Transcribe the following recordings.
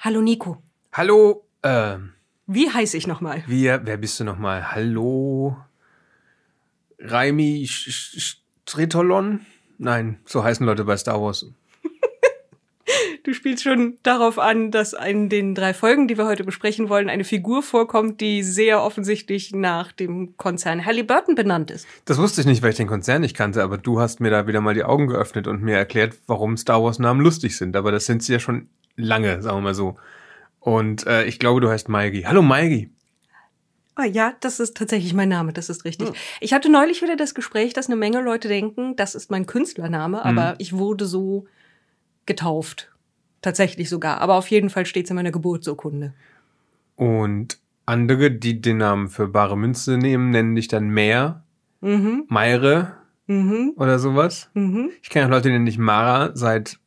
Hallo Nico. Hallo, äh, Wie heiße ich nochmal? wir, wer bist du nochmal? Hallo, Raimi Sch- Sch- Stretolon? Nein, so heißen Leute bei Star Wars. Du spielst schon darauf an, dass in den drei Folgen, die wir heute besprechen wollen, eine Figur vorkommt, die sehr offensichtlich nach dem Konzern Halliburton benannt ist. Das wusste ich nicht, weil ich den Konzern nicht kannte, aber du hast mir da wieder mal die Augen geöffnet und mir erklärt, warum Star Wars Namen lustig sind. Aber das sind sie ja schon lange, sagen wir mal so. Und äh, ich glaube, du heißt Maigi. Hallo Maigi. Ah ja, das ist tatsächlich mein Name, das ist richtig. Ich hatte neulich wieder das Gespräch, dass eine Menge Leute denken, das ist mein Künstlername, aber ich wurde so getauft. Tatsächlich sogar. Aber auf jeden Fall steht es in meiner Geburtsurkunde. Und andere, die den Namen für bare Münze nehmen, nennen dich dann Meer, Mhm, Meire mhm, oder sowas. mhm. Ich kenne auch Leute, die nennen dich Mara seit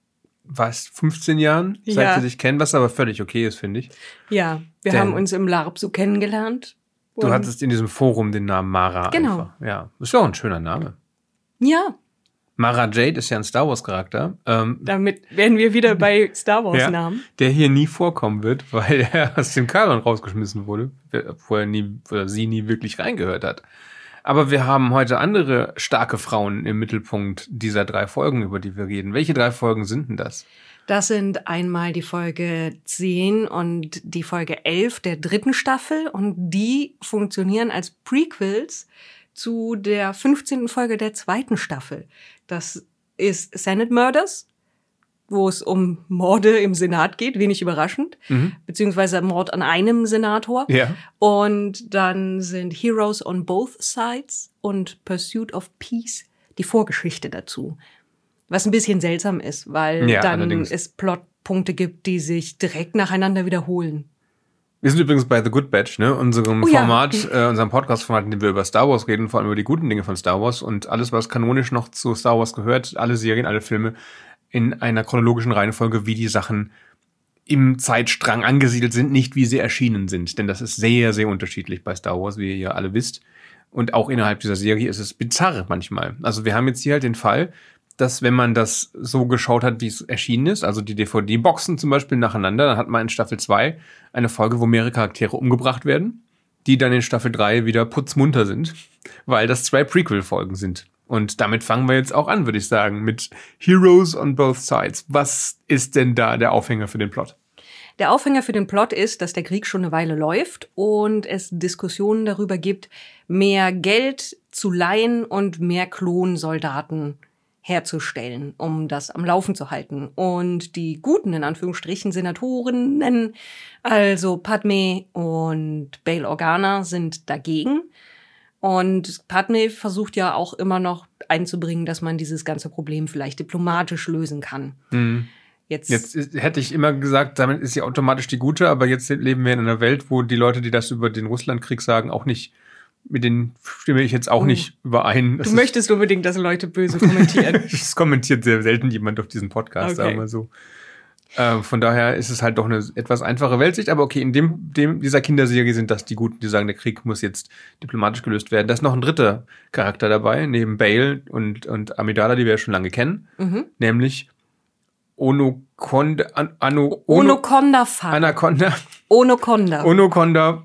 was, 15 Jahren, seit Ja. sie dich kennen, was aber völlig okay ist, finde ich. Ja, wir Denn- haben uns im LARP so kennengelernt. Du hattest in diesem Forum den Namen Mara Genau. einfach. Ja, ist ja auch ein schöner Name. Ja, Mara Jade ist ja ein Star Wars Charakter, ähm, damit wären wir wieder bei Star Wars ja, Namen. der hier nie vorkommen wird, weil er aus dem Kanon rausgeschmissen wurde, wo er nie oder sie nie wirklich reingehört hat. Aber wir haben heute andere starke Frauen im Mittelpunkt dieser drei Folgen, über die wir reden. Welche drei Folgen sind denn das? Das sind einmal die Folge 10 und die Folge 11 der dritten Staffel und die funktionieren als Prequels zu der 15. Folge der zweiten Staffel. Das ist Senate Murders, wo es um Morde im Senat geht, wenig überraschend, Mhm. beziehungsweise Mord an einem Senator. Ja. Und dann sind Heroes on Both Sides und Pursuit of Peace die Vorgeschichte dazu. Was ein bisschen seltsam ist, weil Ja, dann allerdings. es Plotpunkte gibt, die sich direkt nacheinander wiederholen. Wir sind übrigens bei The Good Batch, ne? Unserem Oh ja. Format, äh, unserem Podcast-Format, in dem wir über Star Wars reden, vor allem über die guten Dinge von Star Wars und alles, was kanonisch noch zu Star Wars gehört, alle Serien, alle Filme, in einer chronologischen Reihenfolge, wie die Sachen im Zeitstrang angesiedelt sind, nicht wie sie erschienen sind. Denn das ist sehr, sehr unterschiedlich bei Star Wars, wie ihr ja alle wisst. Und auch innerhalb dieser Serie ist es bizarr manchmal. Also wir haben jetzt hier halt den Fall, dass wenn man das so geschaut hat, wie es erschienen ist, also die DVD-Boxen zum Beispiel nacheinander, dann hat man in Staffel 2 eine Folge, wo mehrere Charaktere umgebracht werden, die dann in Staffel 3 wieder putzmunter sind, weil das zwei Prequel-Folgen sind. Und damit fangen wir jetzt auch an, würde ich sagen, mit Heroes on Both Sides. Was ist denn da der Aufhänger für den Plot? Der Aufhänger für den Plot ist, dass der Krieg schon eine Weile läuft und es Diskussionen darüber gibt, mehr Geld zu leihen und mehr Klonsoldaten herzustellen, um das am Laufen zu halten. Und die guten, in Anführungsstrichen, Senatorinnen, also Padme und Bail Organa, sind dagegen. Und Padme versucht ja auch immer noch einzubringen, dass man dieses ganze Problem vielleicht diplomatisch lösen kann. Jetzt, Jetzt ist, hätte ich immer gesagt, damit ist sie automatisch die Gute, aber jetzt leben wir in einer Welt, wo die Leute, die das über den Russlandkrieg sagen, auch nicht, mit denen stimme ich jetzt auch Oh. nicht überein. Das du möchtest unbedingt, dass Leute böse kommentieren. Es kommentiert sehr selten jemand auf diesen Podcast, Okay. sagen wir so. Äh, von daher ist es halt doch eine etwas einfache Weltsicht, aber okay, in dem, dem dieser Kinderserie sind das die Guten, die sagen, der Krieg muss jetzt diplomatisch gelöst werden. Da ist noch ein dritter Charakter dabei, neben Bale und, und Amidala, die wir ja schon lange kennen, mhm. nämlich Onokonda, An, Ano, Ono, Onokonda Far. Anaconda, Onokonda. Onokonda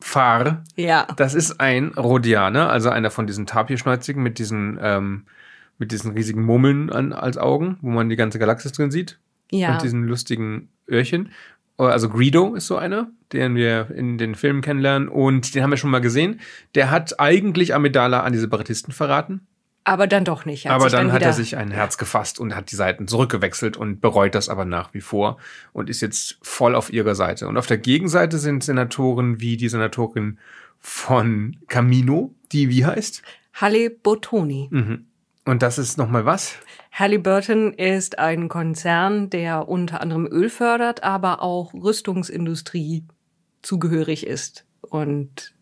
Far. ja. Das ist ein Rhodianer, also einer von diesen Tapirschnäuzigen mit diesen, ähm, mit diesen riesigen Murmeln an, als Augen, wo man die ganze Galaxis drin sieht. Ja. Und diesen lustigen Öhrchen. Also Greedo ist so einer, den wir in den Filmen kennenlernen. Und den haben wir schon mal gesehen. Der hat eigentlich Amidala an die Separatisten verraten. aber dann doch nicht. Hat aber sich dann, hat er sich ein Herz gefasst und hat die Seiten zurückgewechselt und bereut das aber nach wie vor und ist jetzt voll auf ihrer Seite. Und auf der Gegenseite sind Senatoren wie die Senatorin von Camino, die wie heißt? Halle Bottoni. Mhm. Und das ist nochmal was? Halliburton ist ein Konzern, der unter anderem Öl fördert, aber auch Rüstungsindustrie zugehörig ist und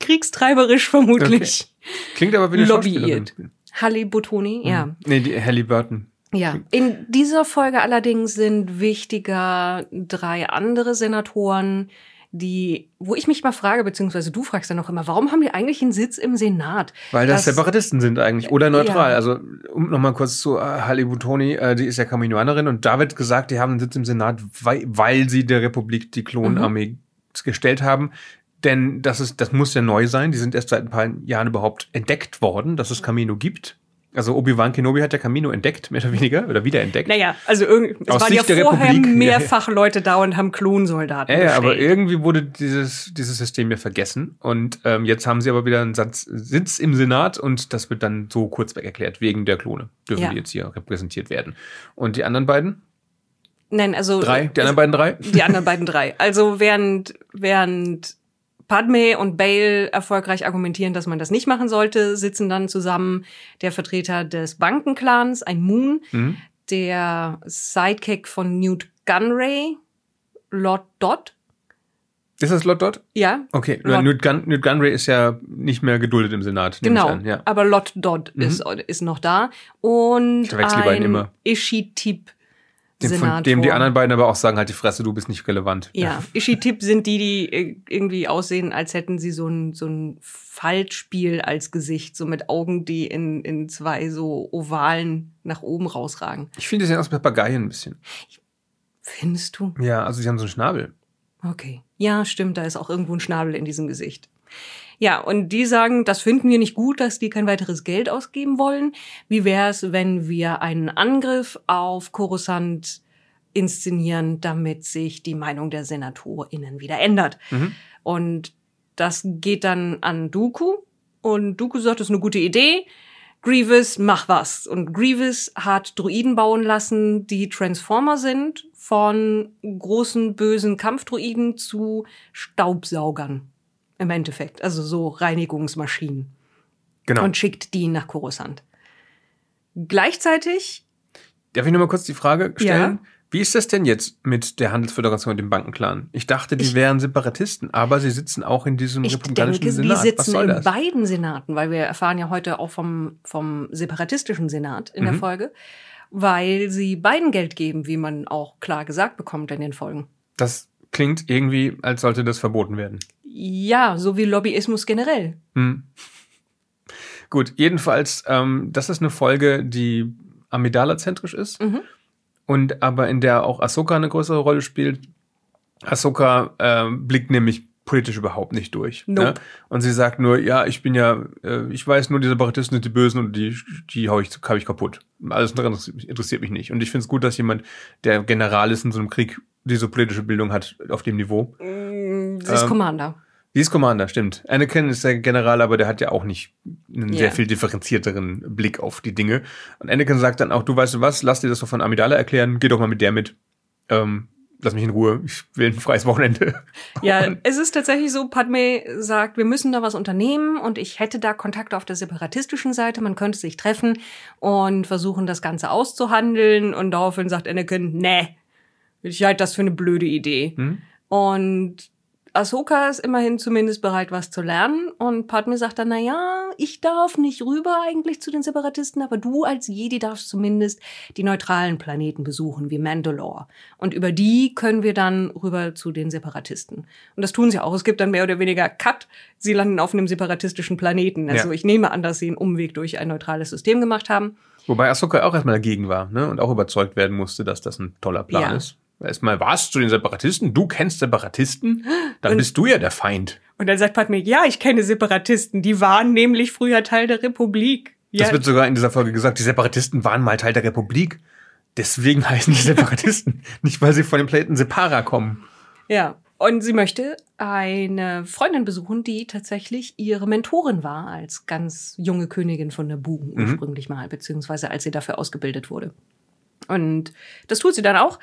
kriegstreiberisch vermutlich Klingt aber wie eine lobbyiert. Halle Bottoni, ja. Nee, die Halliburton. Ja, in dieser Folge allerdings sind wichtiger drei andere Senatoren, die, wo ich mich mal frage, beziehungsweise du fragst dann auch immer, warum haben die eigentlich einen Sitz im Senat? Weil das, Das- Separatisten sind eigentlich oder neutral. Ja. Also um nochmal kurz zu äh, Halle Butoni, äh, die ist ja Kaminoanerin und da wird gesagt, die haben einen Sitz im Senat, weil, weil sie der Republik die Klonarmee Mhm. gestellt haben. Denn das ist, das muss ja neu sein. Die sind erst seit ein paar Jahren überhaupt entdeckt worden, dass es Camino gibt. Also Obi-Wan Kenobi hat ja Camino entdeckt, mehr oder weniger, oder wiederentdeckt. Naja, also irgend, es Aus waren ja Sicht der vorher Republik, mehrfach Leute da und haben Klonsoldaten Ja, ja, aber irgendwie wurde dieses, dieses System ja vergessen. Und ähm, jetzt haben sie aber wieder einen Satz, Sitz im Senat und das wird dann so kurzweg erklärt, wegen der Klone. Dürfen Ja. die jetzt hier repräsentiert werden. Und die anderen beiden? Nein, also Drei? Die anderen beiden drei? Die anderen beiden drei. Also während, während Padme und Bale erfolgreich argumentieren, dass man das nicht machen sollte, sitzen dann zusammen der Vertreter des Bankenclans, ein Moon, Mhm. der Sidekick von Newt Gunray, Lord Dodd. Ist das Lord Dodd? Ja, Okay, Lord- Newt, Gun Newt Gunray ist ja nicht mehr geduldet im Senat. genau. An, ja. Aber Lord Dodd ist, ist noch da. Und Ich ein immer. Ishitip Dem, von dem die anderen beiden aber auch sagen, halt die Fresse, du bist nicht relevant. Ja, Ishitip sind die, die äh, irgendwie aussehen, als hätten sie so ein, so ein Faltspiel als Gesicht, so mit Augen, die in, in zwei so Ovalen nach oben rausragen. Ich finde, die sehen aus wie Papageien ein bisschen. Findest du? Ja, also die haben so einen Schnabel. Okay. Ja, stimmt, da ist auch irgendwo ein Schnabel in diesem Gesicht. Ja, und die sagen, das finden wir nicht gut, dass die kein weiteres Geld ausgeben wollen. Wie wäre es, wenn wir einen Angriff auf Coruscant inszenieren, damit sich die Meinung der SenatorInnen wieder ändert? Mhm. Und das geht dann an Dooku. Und Dooku sagt, das ist eine gute Idee. Grievous, mach was. Und Grievous hat Druiden bauen lassen, die Transformer sind, von großen bösen Kampfdruiden zu Staubsaugern. Im Endeffekt. Also so Reinigungsmaschinen. Genau. Und schickt die nach Coruscant. Gleichzeitig Darf ich nur mal kurz die Frage stellen? Ja. Wie ist das denn jetzt mit der Handelsföderation und dem Bankenclan? Ich dachte, die Ich- wären Separatisten, aber sie sitzen auch in diesem Ich republikanischen denke, Senat. die sitzen in das? beiden Senaten, weil wir erfahren ja heute auch vom, vom separatistischen Senat in der Mhm. Folge, weil sie beiden Geld geben, wie man auch klar gesagt bekommt in den Folgen. Das klingt irgendwie, als sollte das verboten werden. Ja, so wie Lobbyismus generell. Hm. Gut, jedenfalls, ähm, das ist eine Folge, die Amidala-zentrisch ist Mhm. und aber in der auch Ahsoka eine größere Rolle spielt. Ahsoka ähm, blickt nämlich politisch überhaupt nicht durch. Nope. Ne? Und sie sagt nur, ja, ich bin ja, äh, ich weiß nur, die Separatisten sind die Bösen und die, die hau ich, hau ich kaputt. Alles andere interessiert mich nicht. Und ich finde es gut, dass jemand, der General ist in so einem Krieg, diese politische Bildung hat auf dem Niveau. Mm, Sie ist Ähm, Commander. Sie ist Commander, stimmt. Anakin ist der General, aber der hat ja auch nicht einen Ja. sehr viel differenzierteren Blick auf die Dinge. Und Anakin sagt dann auch, du weißt du was, lass dir das doch von Amidala erklären, geh doch mal mit der mit. Ähm, lass mich in Ruhe, ich will ein freies Wochenende. Ja, es ist tatsächlich so, Padme sagt, wir müssen da was unternehmen und ich hätte da Kontakte auf der separatistischen Seite, man könnte sich treffen und versuchen, das Ganze auszuhandeln und daraufhin sagt Anakin, nee, ich halte das für eine blöde Idee. Hm? Und Ahsoka ist immerhin zumindest bereit, was zu lernen. Und Padme sagt dann, na ja, ich darf nicht rüber eigentlich zu den Separatisten, aber du als Jedi darfst zumindest die neutralen Planeten besuchen, wie Mandalore. Und über die können wir dann rüber zu den Separatisten. Und das tun sie auch. Es gibt dann mehr oder weniger Cut. Sie landen auf einem separatistischen Planeten. Also Ja. ich nehme an, dass sie einen Umweg durch ein neutrales System gemacht haben. Wobei Ahsoka auch erstmal dagegen war ne? und auch überzeugt werden musste, dass das ein toller Plan Ja. ist. Erstmal, was zu den Separatisten? Du kennst Separatisten? Dann Und- bist du ja der Feind. Und dann sagt Padme, ja, ich kenne Separatisten. Die waren nämlich früher Teil der Republik. Ja, Das wird sogar in dieser Folge gesagt, die Separatisten waren mal Teil der Republik. Deswegen heißen die Separatisten. Nicht, weil sie von dem Planeten Separa kommen. Ja, und sie möchte eine Freundin besuchen, die tatsächlich ihre Mentorin war als ganz junge Königin von Naboo ursprünglich mal, beziehungsweise als sie dafür ausgebildet wurde. Und das tut sie dann auch.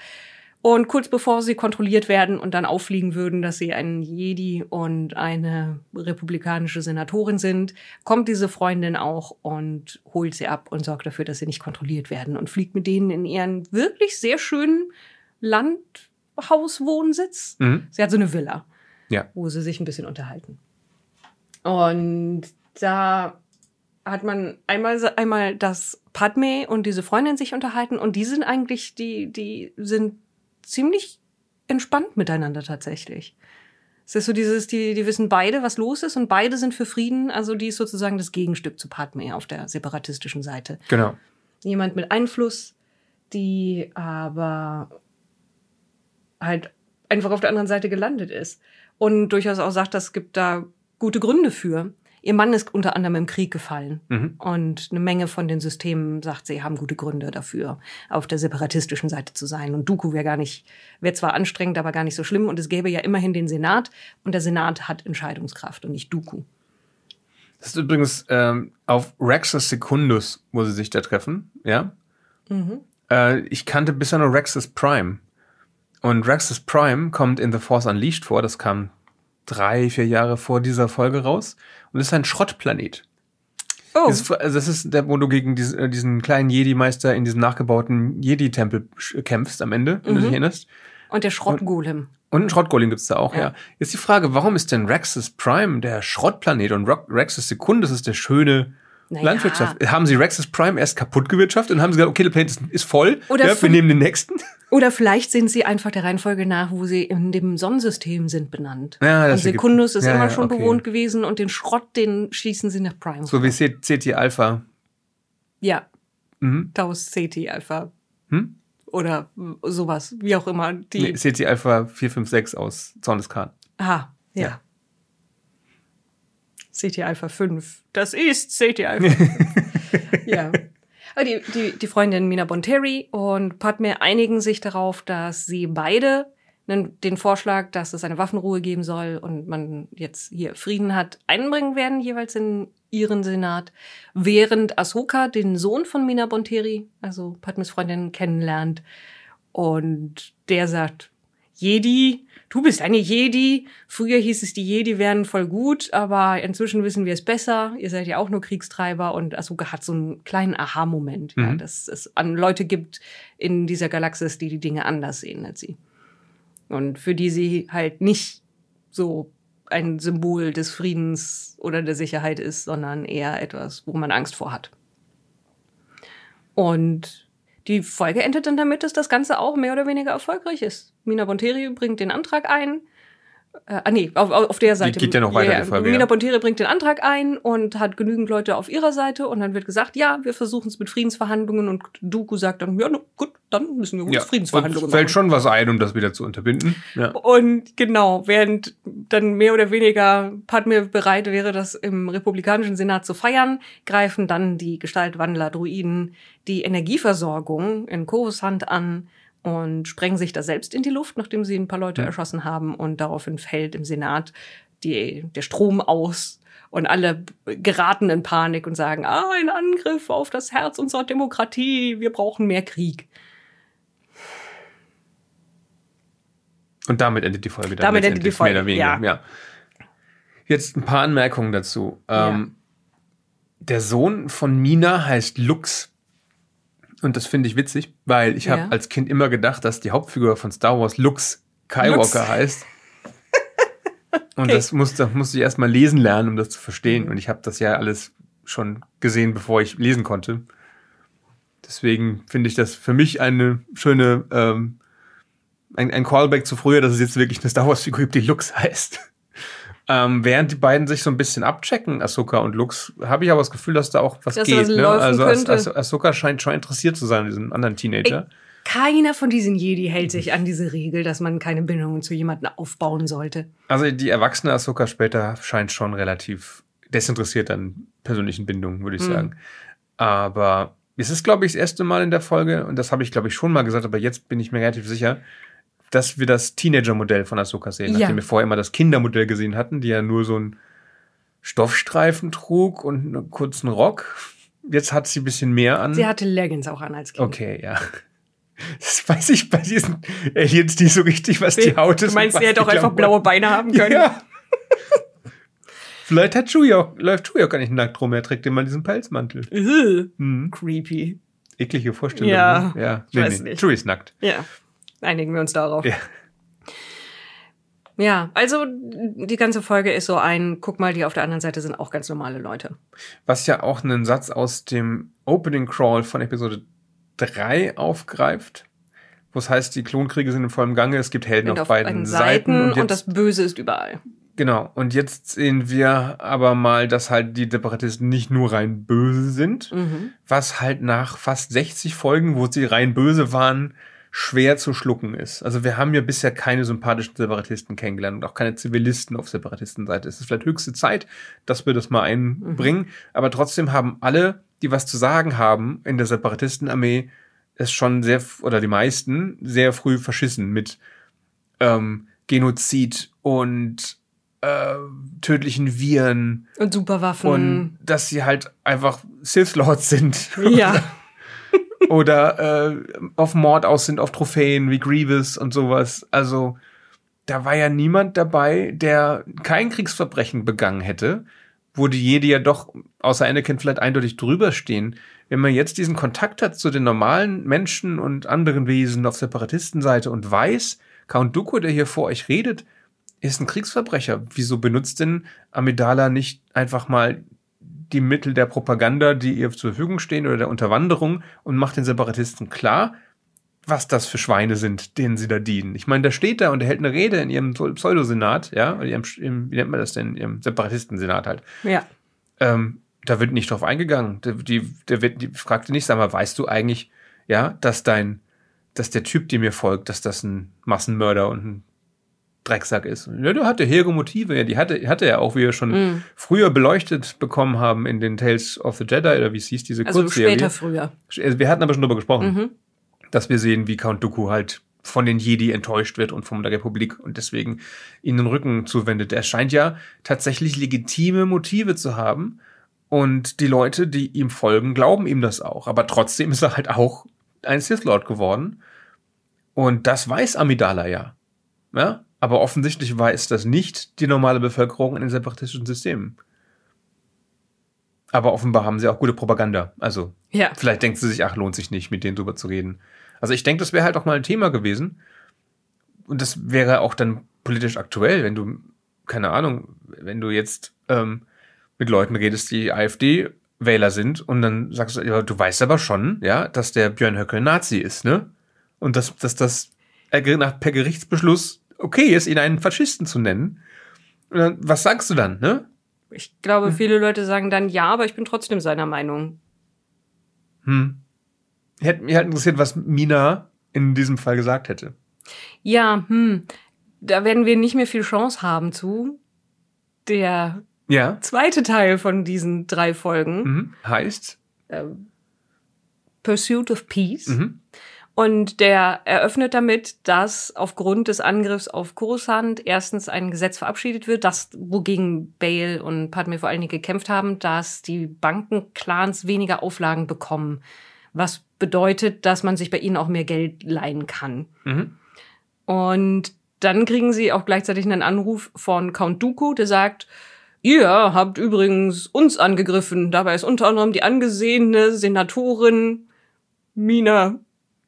Und kurz bevor sie kontrolliert werden und dann auffliegen würden, dass sie ein Jedi und eine republikanische Senatorin sind, kommt diese Freundin auch und holt sie ab und sorgt dafür, dass sie nicht kontrolliert werden und fliegt mit denen in ihren wirklich sehr schönen Landhauswohnsitz. Mhm. Sie hat so eine Villa, Ja. wo sie sich ein bisschen unterhalten. Und da hat man einmal, einmal, dass Padme und diese Freundin sich unterhalten und die sind eigentlich, die, die sind ziemlich entspannt miteinander tatsächlich. Es ist so dieses, die, die wissen beide, was los ist und beide sind für Frieden. Also die ist sozusagen das Gegenstück zu Padme auf der separatistischen Seite. Genau. Jemand mit Einfluss, die aber halt einfach auf der anderen Seite gelandet ist. Und durchaus auch sagt, es gibt da gute Gründe für. Ihr Mann ist unter anderem im Krieg gefallen. Mhm. Und eine Menge von den Systemen sagt, sie haben gute Gründe dafür, auf der separatistischen Seite zu sein. Und Dooku wäre gar nicht, wäre zwar anstrengend, aber gar nicht so schlimm. Und es gäbe ja immerhin den Senat. Und der Senat hat Entscheidungskraft und nicht Dooku. Das ist übrigens ähm, auf Rexus Secundus, wo sie sich da treffen, ja. Äh, ich kannte bisher nur Rexus Prime. Und Rexus Prime kommt in The Force Unleashed vor. Das kam drei, vier Jahre vor dieser Folge raus. Und ist ein Schrottplanet. Oh, Das ist, also das ist der, wo du gegen diesen, äh, diesen kleinen Jedi-Meister in diesem nachgebauten Jedi-Tempel sch- kämpfst am Ende, wenn du dich erinnerst. und der Schrottgolem. Und einen Schrottgolem gibt's da auch, ja. Ja. Jetzt die Frage, warum ist denn Rexus Prime der Schrottplanet und Rexus Secundus ist der schöne Naja. Landwirtschaft? Haben sie Rexus Prime erst kaputt gewirtschaftet und haben sie gesagt, okay, der Planet ist, ist voll, Oder ja, wir nehmen den nächsten? Oder vielleicht sind sie einfach der Reihenfolge nach, wo sie in dem Sonnensystem sind, benannt. Ja, das und Sekundus ist ja, immer schon okay. bewohnt gewesen und den Schrott, den schießen sie nach Prime. So wie CT Alpha. Ja, Mhm. Taus Ceti Alpha. Hm? Oder sowas, wie auch immer. Die. Nee, CT Alpha 456 aus Zorn des. Aha, ja. Ja. CT Alpha 5. Das ist CT Alpha 5. ja. Aber die, die, die Freundin Mina Bonteri und Padme einigen sich darauf, dass sie beide den Vorschlag, dass es eine Waffenruhe geben soll und man jetzt hier Frieden hat, einbringen werden, jeweils in ihren Senat, während Ahsoka den Sohn von Mina Bonteri, also Padmes Freundin, kennenlernt. Und der sagt, Jedi, du bist eine Jedi. Früher hieß es, die Jedi wären voll gut, aber inzwischen wissen wir es besser. Ihr seid ja auch nur Kriegstreiber und Ahsoka hat so einen kleinen Aha-Moment, ja, Mhm. dass es an Leute gibt in dieser Galaxis, die die Dinge anders sehen als sie. Und für die sie halt nicht so ein Symbol des Friedens oder der Sicherheit ist, sondern eher etwas, wo man Angst vor hat. Und die Folge endet dann damit, dass das Ganze auch mehr oder weniger erfolgreich ist. Mina Bonteri bringt den Antrag ein. Äh, ah, nee, auf, auf der Seite. geht ja noch weiter, die Folge, Mina ja. Bonteri bringt den Antrag ein und hat genügend Leute auf ihrer Seite und dann wird gesagt, ja, wir versuchen es mit Friedensverhandlungen und Dooku sagt dann, ja, na, gut, dann müssen wir uns Friedensverhandlungen und fällt machen. schon was ein, um das wieder zu unterbinden. Ja. Und genau, während dann mehr oder weniger Padme bereit wäre, das im republikanischen Senat zu feiern, greifen dann die Gestaltwandler, Druiden, die Energieversorgung in Coruscant an und sprengen sich da selbst in die Luft, nachdem sie ein paar Leute Ja. erschossen haben und daraufhin fällt im Senat die, der Strom aus und alle geraten in Panik und sagen, ah, ein Angriff auf das Herz unserer Demokratie, wir brauchen mehr Krieg. Und damit endet die Folge dann Damit endet die letztendlich, mehr Folge, oder weniger, ja. Jetzt ein paar Anmerkungen dazu. Ähm, der Sohn von Mina heißt Lux. Und das finde ich witzig, weil ich Ja. habe als Kind immer gedacht, dass die Hauptfigur von Star Wars Lux Skywalker Lux. heißt. Und Okay. das musste, musste ich erstmal lesen lernen, um das zu verstehen. Und ich habe das ja alles schon gesehen, bevor ich lesen konnte. Deswegen finde ich das für mich eine schöne, ähm, ein, ein Callback zu früher, dass es jetzt wirklich eine Star Wars-Figur gibt, die Lux heißt. Ähm, während die beiden sich so ein bisschen abchecken, Ahsoka und Lux, habe ich aber das Gefühl, dass da auch was Dass da geht. was ne? Also. Ahs Ahsoka scheint schon interessiert zu sein an diesem anderen Teenager. Keiner von diesen Jedi hält sich an diese Regel, dass man keine Bindungen zu jemandem aufbauen sollte. Also die erwachsene Ahsoka später scheint schon relativ desinteressiert an persönlichen Bindungen, würde ich Mhm. sagen. Aber es ist, glaube ich, das erste Mal in der Folge, und das habe ich, glaube ich, schon mal gesagt, aber jetzt bin ich mir relativ sicher, dass wir das Teenager-Modell von Ahsoka sehen, Ja. nachdem wir vorher immer das Kindermodell gesehen hatten, die ja nur so einen Stoffstreifen trug und einen kurzen Rock. Jetzt hat sie ein bisschen mehr an. Sie hatte Leggings auch an als Kind. okay, ja. Das weiß ich bei diesen Aliens nicht so richtig, was die Haut ist. Du meinst, sie hätte auch einfach blaue Beine haben können? ja. Vielleicht hat Chewie auch, läuft Chewie auch gar nicht nackt rum, er trägt immer diesen Pelzmantel. Mhm. creepy. Eklige Vorstellung. Ja, ne? ja. ich weiß nicht. Chewie ist nackt. Ja, einigen wir uns darauf. Ja. Ja, also die ganze Folge ist so ein, guck mal, die auf der anderen Seite sind auch ganz normale Leute. Was ja auch einen Satz aus dem Opening Crawl von Episode 3 aufgreift, wo es heißt, die Klonkriege sind in vollem Gange, es gibt Helden Und auf, beiden Seiten. und, und, jetzt, das Böse ist überall. genau. Und jetzt sehen wir aber mal, dass halt die Separatisten nicht nur rein böse sind, Mhm. was halt nach fast 60 Folgen, wo sie rein böse waren, schwer zu schlucken ist. Also wir haben ja bisher keine sympathischen Separatisten kennengelernt und auch keine Zivilisten auf Separatistenseite. Es ist vielleicht höchste Zeit, dass wir das mal einbringen, aber trotzdem haben alle, die was zu sagen haben in der Separatistenarmee, es schon sehr, oder die meisten, sehr früh verschissen mit ähm, Genozid und äh, tödlichen Viren Und Superwaffen. und dass sie halt einfach Sith Lords sind. ja. oder äh, auf Mord aus sind, auf Trophäen wie Grievous und sowas. Also da war ja niemand dabei, der kein Kriegsverbrechen begangen hätte, wo die Jedi ja doch, außer Anakin vielleicht eindeutig drüber stehen. Wenn man jetzt diesen Kontakt hat zu den normalen Menschen und anderen Wesen auf Separatistenseite und weiß, Count Dooku, der hier vor euch redet, ist ein Kriegsverbrecher. Wieso benutzt denn Amidala nicht einfach mal die Mittel der Propaganda, die ihr zur Verfügung stehen oder der Unterwanderung und macht den Separatisten klar, was das für Schweine sind, denen sie da dienen. Ich meine, der steht da und er hält eine Rede in ihrem Pseudosenat, ja, oder ihrem, im, wie nennt man das denn, in ihrem Separatistensenat halt. Ja. Ähm, da wird nicht drauf eingegangen. Der, die, der wird, die fragte nicht, sag mal, weißt du eigentlich, ja, dass dein, dass der Typ, der mir folgt, dass das ein Massenmörder und ein Drecksack ist. Ja, der hatte hehre Motive, ja, die hatte, hatte er auch, wie wir schon Mhm. früher beleuchtet bekommen haben in den Tales of the Jedi, oder wie es hieß, diese Also Kurzserie. später früher. Also Wir hatten aber schon darüber gesprochen, Mhm. dass wir sehen, wie Count Dooku halt von den Jedi enttäuscht wird und von der Republik und deswegen ihnen den Rücken zuwendet. Er scheint ja tatsächlich legitime Motive zu haben und die Leute, die ihm folgen, glauben ihm das auch. Aber trotzdem ist er halt auch ein Sith Lord geworden und das weiß Amidala ja. Ja? Aber offensichtlich weiß das nicht die normale Bevölkerung in den separatistischen Systemen. Aber offenbar haben sie auch gute Propaganda. Also Ja. Vielleicht denkt sie sich, ach, lohnt sich nicht, mit denen drüber zu reden. Also ich denke, das wäre halt auch mal ein Thema gewesen. Und das wäre auch dann politisch aktuell, wenn du, keine Ahnung, wenn du jetzt ähm, mit Leuten redest, die AfD-Wähler sind und dann sagst du, ja, du weißt aber schon, ja, dass der Björn Höcke Nazi ist, ne? Und dass, dass das nach, per Gerichtsbeschluss okay ist, ihn einen Faschisten zu nennen. Dann, was sagst du dann, ne? Ich glaube, viele Leute sagen dann ja, aber ich bin trotzdem seiner Meinung. Hm. Hätte mich halt interessiert, was Mina in diesem Fall gesagt hätte. Ja, hm. Da werden wir nicht mehr viel Chance haben zu. Der Ja. zweite Teil von diesen drei Folgen, Mhm. Heißt. ähm, Pursuit of Peace. Mhm. Und der eröffnet damit, dass aufgrund des Angriffs auf Coruscant erstens ein Gesetz verabschiedet wird, das wogegen Bale und Padme vor allen Dingen gekämpft haben, dass die Bankenclans weniger Auflagen bekommen. Was bedeutet, dass man sich bei ihnen auch mehr Geld leihen kann. Mhm. Und dann kriegen sie auch gleichzeitig einen Anruf von Count Dooku, der sagt, ihr habt übrigens uns angegriffen. Dabei ist unter anderem die angesehene Senatorin Mina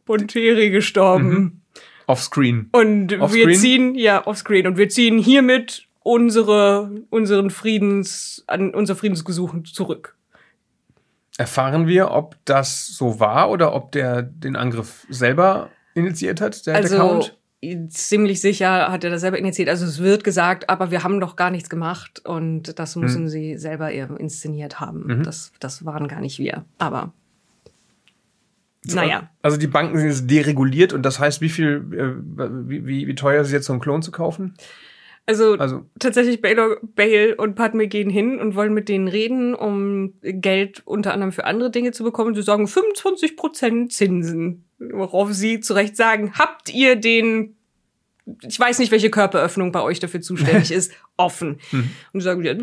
Bonteri gestorben. Mhm. Offscreen. Und wir Offscreen? ziehen, ja, offscreen. Und wir ziehen hiermit unsere, unseren Friedens, an unser Friedensgesuch zurück. Erfahren wir, ob das so war oder ob der den Angriff selber initiiert hat, der Also, Account? ziemlich sicher hat er das selber initiiert. Also es wird gesagt, aber wir haben doch gar nichts gemacht und das müssen Mhm. sie selber inszeniert haben. Mhm. Das, das waren gar nicht wir. Aber naja. Also die Banken sind jetzt dereguliert und das heißt, wie viel, äh, wie, wie, wie teuer ist es jetzt, so einen Klon zu kaufen? Also, Also, tatsächlich Bale, Bale und Padme gehen hin und wollen mit denen reden, um Geld unter anderem für andere Dinge zu bekommen. Sie sagen 25 Prozent Zinsen, worauf sie zu Recht sagen, habt ihr den, ich weiß nicht, welche Körperöffnung bei euch dafür zuständig ist, offen. Mhm. Und sagen, ja,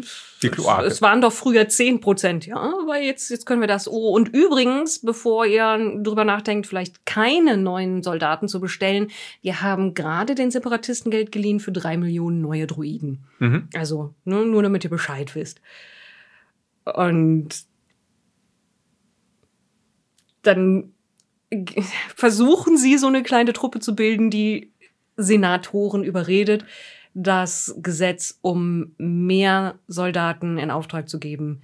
Die Kloake. Es, es waren doch früher 10 Prozent, ja, aber jetzt, jetzt können wir das. Oh, und übrigens, bevor ihr drüber nachdenkt, vielleicht keine neuen Soldaten zu bestellen, wir haben gerade den Separatisten Geld geliehen für drei Millionen neue Druiden. mhm. Also, ne, nur damit ihr Bescheid wisst. Und dann versuchen sie, so eine kleine Truppe zu bilden, die Senatoren überredet, das Gesetz, um mehr Soldaten in Auftrag zu geben,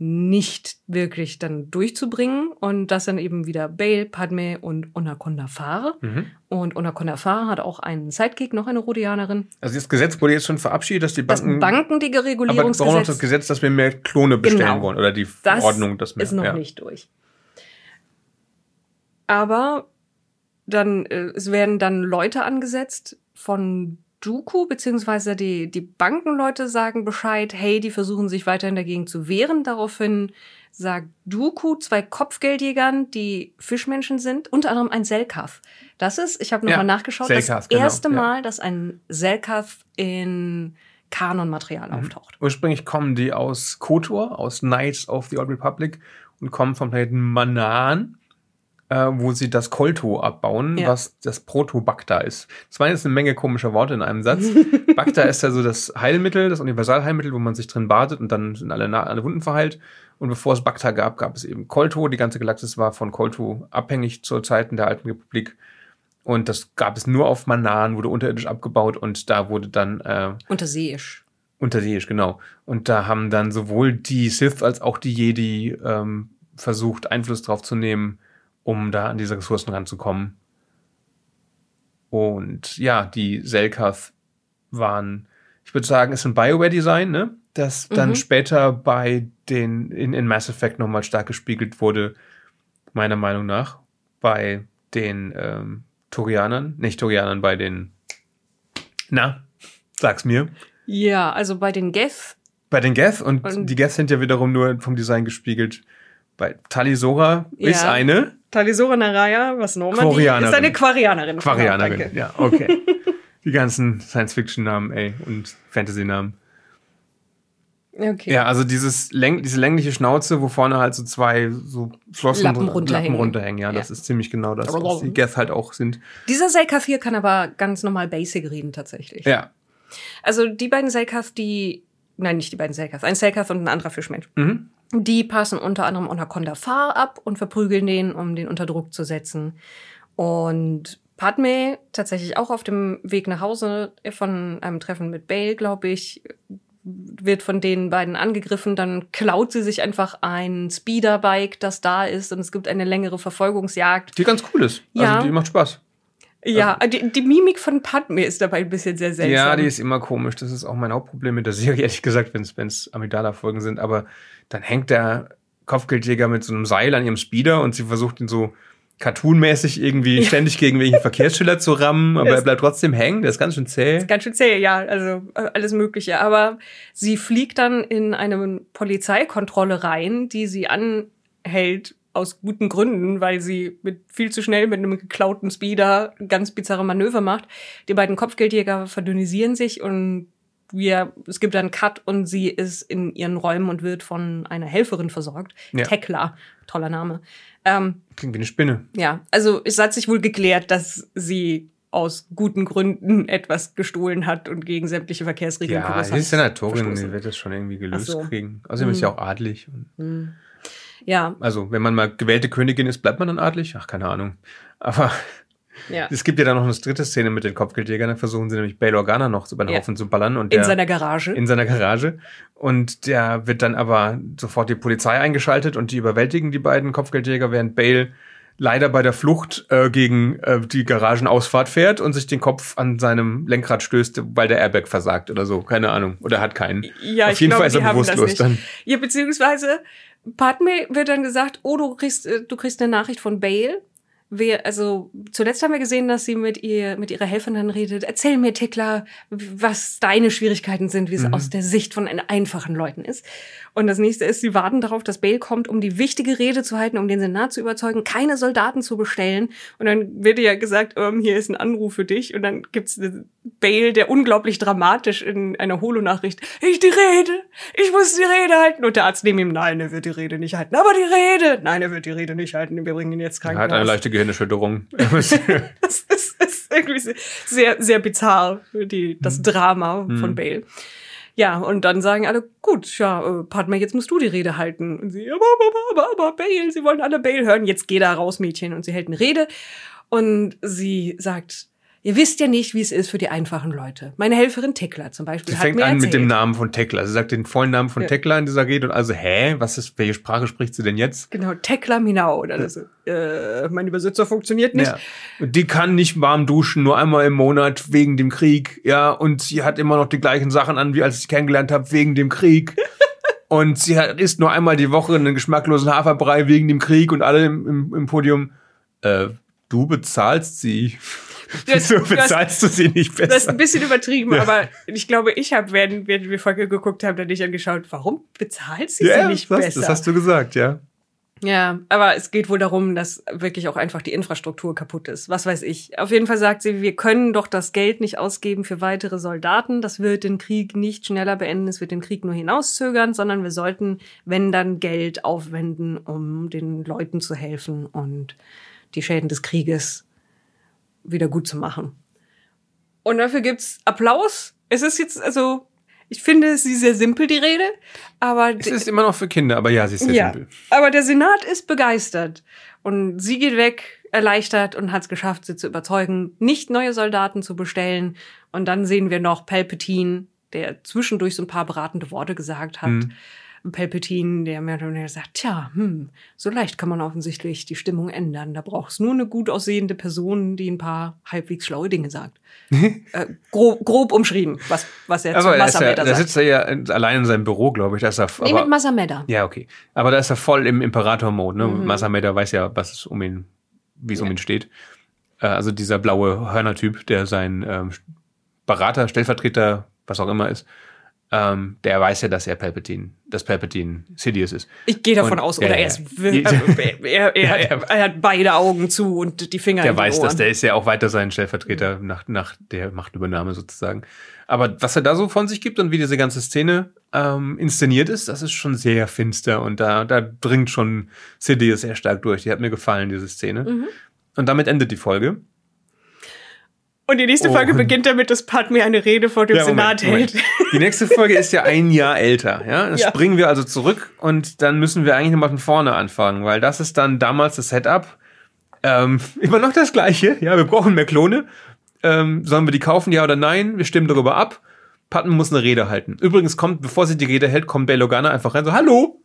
nicht wirklich dann durchzubringen und das dann eben wieder Bale, Padme und Onaconda Farr. Mhm. Und Onaconda Farr hat auch einen Sidekick, noch eine Rhodianerin. Also das Gesetz wurde jetzt schon verabschiedet, dass die Das Banken. Banken, aber wir brauchen noch das Bankenderegulierungsgesetz Gesetz, dass wir mehr Klone bestellen Genau. wollen. Oder die Das Verordnung, dass mehr. ist noch ja. nicht durch. Aber dann, äh, es werden dann Leute angesetzt von Dooku, beziehungsweise die, die Bankenleute sagen Bescheid, hey, die versuchen sich weiterhin dagegen zu wehren. Daraufhin sagt Dooku zwei Kopfgeldjägern, die Fischmenschen sind, unter anderem ein Selkath. Das ist, ich habe nochmal Ja, nachgeschaut, Selkath, das genau, erste ja. Mal, dass ein Selkath in Kanonmaterial auftaucht. Ursprünglich kommen die aus KOTOR, aus Knights of the Old Republic und kommen vom Planeten Manan, äh, wo sie das Kolto abbauen, Ja. was das Proto-Bacta ist. Das waren jetzt eine Menge komischer Worte in einem Satz. Bacta ist ja so das Heilmittel, das Universalheilmittel, wo man sich drin badet und dann sind alle, alle Wunden verheilt. Und bevor es Bacta gab, gab es eben Kolto. Die ganze Galaxis war von Kolto abhängig zu Zeiten der Alten Republik. Und das gab es nur auf Manan, wurde unterirdisch abgebaut und da wurde dann äh, Unterseeisch. Unterseeisch, genau. Und da haben dann sowohl die Sith als auch die Jedi ähm, versucht, Einfluss drauf zu nehmen, um da an diese Ressourcen ranzukommen. Und ja, die Selkath waren, ich würde sagen, ist ein Bioware-Design, ne? Das dann Mhm. später bei den, in, in Mass Effect nochmal stark gespiegelt wurde, meiner Meinung nach, bei den ähm, Turianern, nicht Turianern, bei den, na, sag's mir. Ja, also bei den Geth Bei den Geth und, Und- die Geth sind ja wiederum nur vom Design gespiegelt. Bei Talisora ist Ja. eine Talisora Naraya, was Normandy Quarianerin. ist eine Quarianerin. Quarianerin. Genau, danke. ja, okay. die ganzen Science-Fiction-Namen, ey, und Fantasy-Namen. Okay. Ja, also dieses Läng diese längliche Schnauze, wo vorne halt so zwei so Flossen Lappen runterhängen. Lappen runterhängen. Ja, das Ja. ist ziemlich genau das, was die Geth halt auch sind. Dieser Selkath hier kann aber ganz normal Basic reden tatsächlich. Ja. Also die beiden Selkath, die nein, nicht die beiden Selkath, ein Selkath und ein anderer Fischmensch. Mhm. Die passen unter anderem Onaconda Far ab und verprügeln den, um den unter Druck zu setzen. Und Padme, tatsächlich auch auf dem Weg nach Hause von einem Treffen mit Bale, glaube ich, wird von den beiden angegriffen. Dann klaut sie sich einfach ein Speederbike, das da ist, und es gibt eine längere Verfolgungsjagd. Die ganz cool ist. Ja. Also die macht Spaß. Ja, die, die Mimik von Padme ist dabei ein bisschen sehr seltsam. Ja, die ist immer komisch. Das ist auch mein Hauptproblem mit der Serie, ehrlich gesagt, wenn es Amidala-Folgen sind. Aber dann hängt der Kopfgeldjäger mit so einem Seil an ihrem Speeder und sie versucht ihn so cartoonmäßig irgendwie ständig gegen welche Verkehrsschilder zu rammen, aber er bleibt trotzdem hängen. Der ist ganz schön zäh. Ganz schön zäh, ja, also äh, alles Mögliche. Aber sie fliegt dann in eine Polizeikontrolle rein, die sie anhält aus guten Gründen, weil sie mit viel zu schnell mit einem geklauten Speeder ganz bizarre Manöver macht. Die beiden Kopfgeldjäger verdünnisieren sich und wir, es gibt einen Cut und sie ist in ihren Räumen und wird von einer Helferin versorgt. Ja. Tekla, toller Name. Ähm, Klingt wie eine Spinne. ja, also es hat sich wohl geklärt, dass sie aus guten Gründen etwas gestohlen hat und gegen sämtliche Verkehrsregeln Ja, groß sie ist Senatorin, verstoßen. die wird das schon irgendwie gelöst so. kriegen. Außerdem ist Mhm. sie auch adlig. Und Hm. Ja, Also, wenn man mal gewählte Königin ist, bleibt man dann adlig? Ach, keine Ahnung. Aber ja. es gibt ja dann noch eine dritte Szene mit den Kopfgeldjägern. Da versuchen sie nämlich Bail Organa noch über den Ja. Haufen zu ballern. Und In der, seiner Garage. in seiner Garage. Und der wird dann aber sofort die Polizei eingeschaltet und die überwältigen die beiden Kopfgeldjäger, während Bale leider bei der Flucht äh, gegen äh, die Garagenausfahrt fährt und sich den Kopf an seinem Lenkrad stößt, weil der Airbag versagt oder so. Keine Ahnung. Oder hat keinen. ja, Auf ich jeden glaube, Fall ist er bewusstlos dann. Ja, beziehungsweise Padme wird dann gesagt, oh, du kriegst, äh, du kriegst eine Nachricht von Bale. Wir, also zuletzt haben wir gesehen, dass sie mit ihr, mit ihrer Helferin dann redet. Erzähl mir, Tekla, was deine Schwierigkeiten sind, wie es Mhm. aus der Sicht von einfachen Leuten ist. Und das nächste ist, sie warten darauf, dass Bale kommt, um die wichtige Rede zu halten, um den Senat zu überzeugen, keine Soldaten zu bestellen. Und dann wird ihr ja gesagt, ähm, hier ist ein Anruf für dich. Und dann gibt's einen Bale, der unglaublich dramatisch in einer Holonachricht, ich die Rede, ich muss die Rede halten. Und der Arzt neben ihm, nein, er wird die Rede nicht halten. Aber die Rede, nein, er wird die Rede nicht halten. Wir bringen ihn jetzt Er krank. hat eine leichte Gehirnerschütterung. Das ist, das ist irgendwie se- sehr, sehr bizarr, die, das Drama von Mhm. Bale. Ja, und dann sagen alle, gut, ja, äh, Padme, jetzt musst du die Rede halten. Und sie, aber, aber, aber, aber, Bale, sie wollen alle Bale hören. Jetzt geh da raus, Mädchen. Und sie hält eine Rede. Und sie sagt, Ihr wisst ja nicht, wie es ist für die einfachen Leute. Meine Helferin Tekla zum Beispiel Sie hat fängt mir an erzählt. mit dem Namen von Tekla. Sie sagt den vollen Namen von Ja. Tekla in dieser Rede und also, hä, was ist, welche Sprache spricht sie denn jetzt? Genau, Tekla Minau. Ist so, äh, mein Übersetzer funktioniert nicht. Ja. Und Die kann nicht warm duschen, nur einmal im Monat wegen dem Krieg, ja, und sie hat immer noch die gleichen Sachen an, wie als ich sie kennengelernt habe, wegen dem Krieg. und sie hat, isst nur einmal die Woche einen geschmacklosen Haferbrei wegen dem Krieg und alle im, im, im Podium, äh, du bezahlst sie. Das- Wieso das- bezahlst du sie nicht besser? Das ist ein bisschen übertrieben, Ja. aber ich glaube, ich habe, während, während wir Folge geguckt haben, dann nicht angeschaut, warum bezahlt sie ja, sie nicht das, besser? das hast du gesagt, ja. Ja, aber es geht wohl darum, dass wirklich auch einfach die Infrastruktur kaputt ist. Was weiß ich. Auf jeden Fall sagt sie, wir können doch das Geld nicht ausgeben für weitere Soldaten. Das wird den Krieg nicht schneller beenden. Es wird den Krieg nur hinauszögern, sondern wir sollten, wenn dann, Geld aufwenden, um den Leuten zu helfen und die Schäden des Krieges wieder gut zu machen. Und dafür gibt's Applaus. Es ist jetzt, also, ich finde sie sehr simpel, die Rede, aber Es ist immer noch für Kinder, aber ja, sie ist sehr ja, simpel. aber der Senat ist begeistert. Und sie geht weg, erleichtert und hat es geschafft, sie zu überzeugen, nicht neue Soldaten zu bestellen. Und dann sehen wir noch Palpatine, der zwischendurch so ein paar beratende Worte gesagt hat. Hm. Palpatine, der mehr oder weniger sagt, tja, hm, so leicht kann man offensichtlich die Stimmung ändern. Da braucht es nur eine gut aussehende Person, die ein paar halbwegs schlaue Dinge sagt. äh, grob, grob umschrieben, was, was er Aber zu da, Massameda da sagt. sitzt er ja allein in seinem Büro, glaube ich. Da ist er, Nee, aber, mit Massameda. Ja, okay. Aber da ist er voll im Imperator-Mode. Ne? Mhm. Masameda weiß ja, was es um ihn, wie es um Ja. ihn steht. Äh, also dieser blaue Hörner-Typ, der sein ähm, Berater, Stellvertreter, was auch immer ist, ähm, der weiß ja, dass er Palpatine, dass Palpatine Sidious ist. Ich gehe davon Und- aus, oder ja, er, ist, ja. er, er, er, er hat beide Augen zu und die Finger Der in den weiß Ohren. das, der ist ja auch weiter sein Stellvertreter nach, nach der Machtübernahme sozusagen. Aber was er da so von sich gibt und wie diese ganze Szene ähm, inszeniert ist, das ist schon sehr finster und da, da dringt schon Sidious sehr stark durch. Die hat mir gefallen, diese Szene. Mhm. Und damit endet die Folge. Und die nächste Oh. Folge beginnt damit, dass Padme eine Rede vor dem Ja, Senat Moment, hält. Moment. Die nächste Folge ist ja ein Jahr älter. Ja? Dann Ja. springen wir also zurück und dann müssen wir eigentlich nochmal von vorne anfangen, weil das ist dann damals das Setup. Ähm, immer noch das gleiche. Ja, wir brauchen mehr Klone. Ähm, sollen wir die kaufen, ja oder nein? Wir stimmen darüber ab. Patton muss eine Rede halten. Übrigens kommt, bevor sie die Rede hält, kommt Bail Organa einfach rein so, hallo,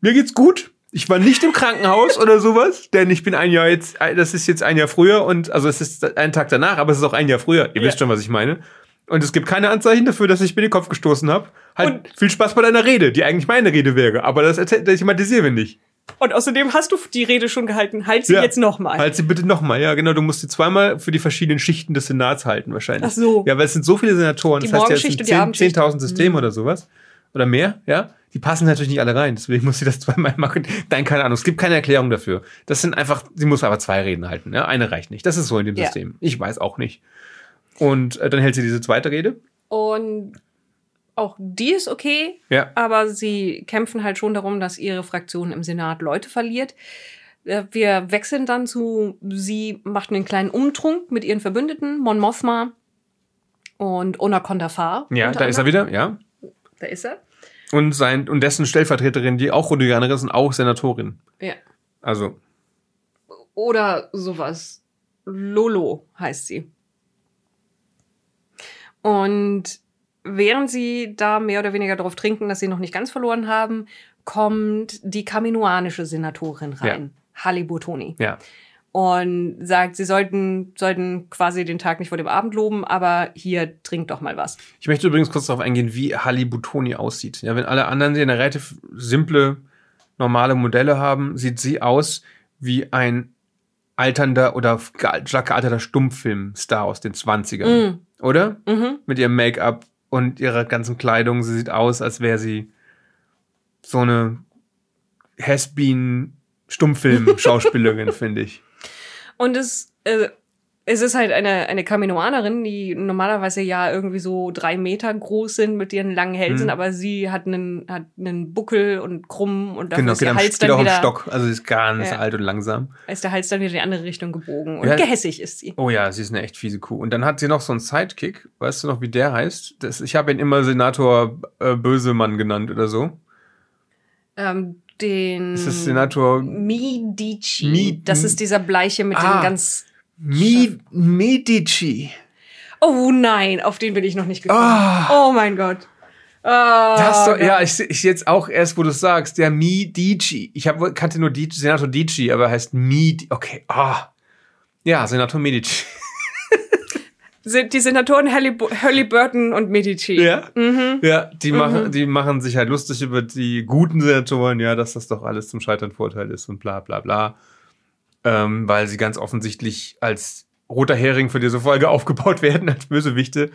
mir geht's gut. Ich war nicht im Krankenhaus oder sowas, denn ich bin ein Jahr jetzt, das ist jetzt ein Jahr früher und, also es ist ein Tag danach, aber es ist auch ein Jahr früher. Ihr Ja. wisst schon, was ich meine. Und es gibt keine Anzeichen dafür, dass ich mir den Kopf gestoßen habe. Halt Und- viel Spaß bei deiner Rede, die eigentlich meine Rede wäre, aber das, das thematisieren wir nicht. Und außerdem hast du die Rede schon gehalten. Halt sie Ja. jetzt nochmal. Halt sie bitte nochmal, ja, genau. Du musst sie zweimal für die verschiedenen Schichten des Senats halten, wahrscheinlich. Ach so. Ja, weil es sind so viele Senatoren. Die das heißt, ja, es sind und die 10 Abendschicht. 10.000 Systeme oder sowas. Oder mehr, ja. Die passen natürlich nicht alle rein. Deswegen muss sie das zweimal machen. Nein, keine Ahnung. Es gibt keine Erklärung dafür. Das sind einfach, sie muss aber zwei Reden halten. Ja? Eine reicht nicht. Das ist so in dem Ja. System. Ich weiß auch nicht. Und äh, dann hält sie diese zweite Rede. Und auch die ist okay, Ja. aber sie kämpfen halt schon darum, dass ihre Fraktion im Senat Leute verliert. Äh, Wir wechseln dann zu, sie macht einen kleinen Umtrunk mit ihren Verbündeten, Mon Mothma und Onaconda Far. Ja, da ist er wieder, ja. Da ist er. Und sein, und dessen Stellvertreterin, die auch Rodianerin ist und auch Senatorin. Ja. Also, Oder sowas. Lolo heißt sie. Und während sie da mehr oder weniger darauf trinken, dass sie noch nicht ganz verloren haben, kommt die kaminoanische Senatorin rein, Halibutoni. ja. Und sagt, sie sollten, sollten quasi den Tag nicht vor dem Abend loben, aber hier trinkt doch mal was. Ich möchte übrigens kurz darauf eingehen, wie Halibutoni aussieht. Ja, wenn alle anderen sie eine relativ simple, normale Modelle haben, sieht sie aus wie ein alternder oder stark gealterter Stummfilmstar aus den 20ern. Mm. Oder? Mhm. Mit ihrem Make-up und ihrer ganzen Kleidung. Sie sieht aus, als wäre sie so eine Has-Been-Stummfilm-Schauspielerin, finde ich. Und es, äh, es ist halt eine, eine Kaminoanerin, die normalerweise ja irgendwie so drei Meter groß sind mit ihren langen Hälsen, Mhm. aber sie hat einen, hat einen Buckel und krumm und dafür genau, ist, der Hals geht dann auch im wieder, Stock. Also sie ist ganz Ja. alt und langsam. ist der Hals dann wieder in die andere Richtung gebogen. Und Ja. gehässig ist sie. Oh ja, sie ist eine echt fiese Kuh. Und dann hat sie noch so einen Sidekick. Weißt du noch, wie der heißt? Das, ich habe ihn immer Senator äh, Bösemann genannt oder so. Ähm, den Das ist Senator. Medici. Mi- das ist dieser Bleiche mit Ah. den ganz Mi Medici. Oh nein, auf den bin ich noch nicht gekommen. Ah. Oh mein Gott. Ah, Das Gott. ja, ich, ich jetzt auch erst, wo du es sagst, der Medici. Ich hab, kannte nur Dici, Senator Dici, aber er heißt Medi. Okay, ah. Ja, Senator Medici. Die Senatoren Hallib- Halliburton und Medici. Ja. Mhm. Ja, die machen, die machen sich halt lustig über die guten Senatoren, ja, dass das doch alles zum Scheitern Vorteil ist und bla bla bla. Ähm, weil sie ganz offensichtlich als roter Hering für diese Folge aufgebaut werden, als Bösewichte.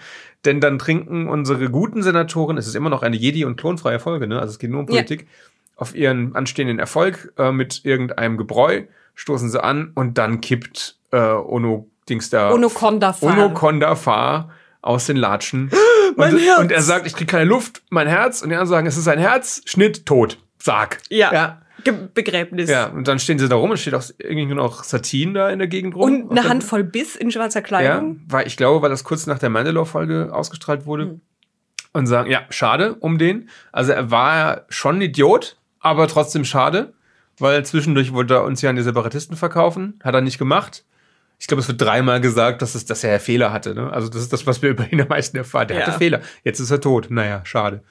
Denn dann trinken unsere guten Senatoren, es ist immer noch eine Jedi- und klonfreie Folge, ne? Also es geht nur um Ja. Politik, auf ihren anstehenden Erfolg äh, mit irgendeinem Gebräu, stoßen sie an und dann kippt äh, Ono Dings da Onoconda Farm. Onoconda Fahr aus den Latschen. Mein und, Herz. und er sagt, ich krieg keine Luft, mein Herz. Und die anderen sagen, es ist ein Herz, Schnitt, tot. Sarg. Ja. Ja. Begräbnis. ja. Und dann stehen sie da rum und steht auch irgendwie noch Satin da in der Gegend rum. Und eine der- Handvoll Biss in schwarzer Ja, Kleidung. weil ich glaube, weil das kurz nach der Mandalore-Folge ausgestrahlt wurde. Hm. Und sagen, ja, schade um den. Also er war schon ein Idiot, aber trotzdem schade, weil zwischendurch wollte er uns ja an die Separatisten verkaufen. Hat er nicht gemacht. Ich glaube, es wird dreimal gesagt, dass, es, dass er Fehler hatte. Ne? Also das ist das, was wir über ihn am meisten erfahren. Der Ja. hatte Fehler. Jetzt ist er tot. Naja, schade.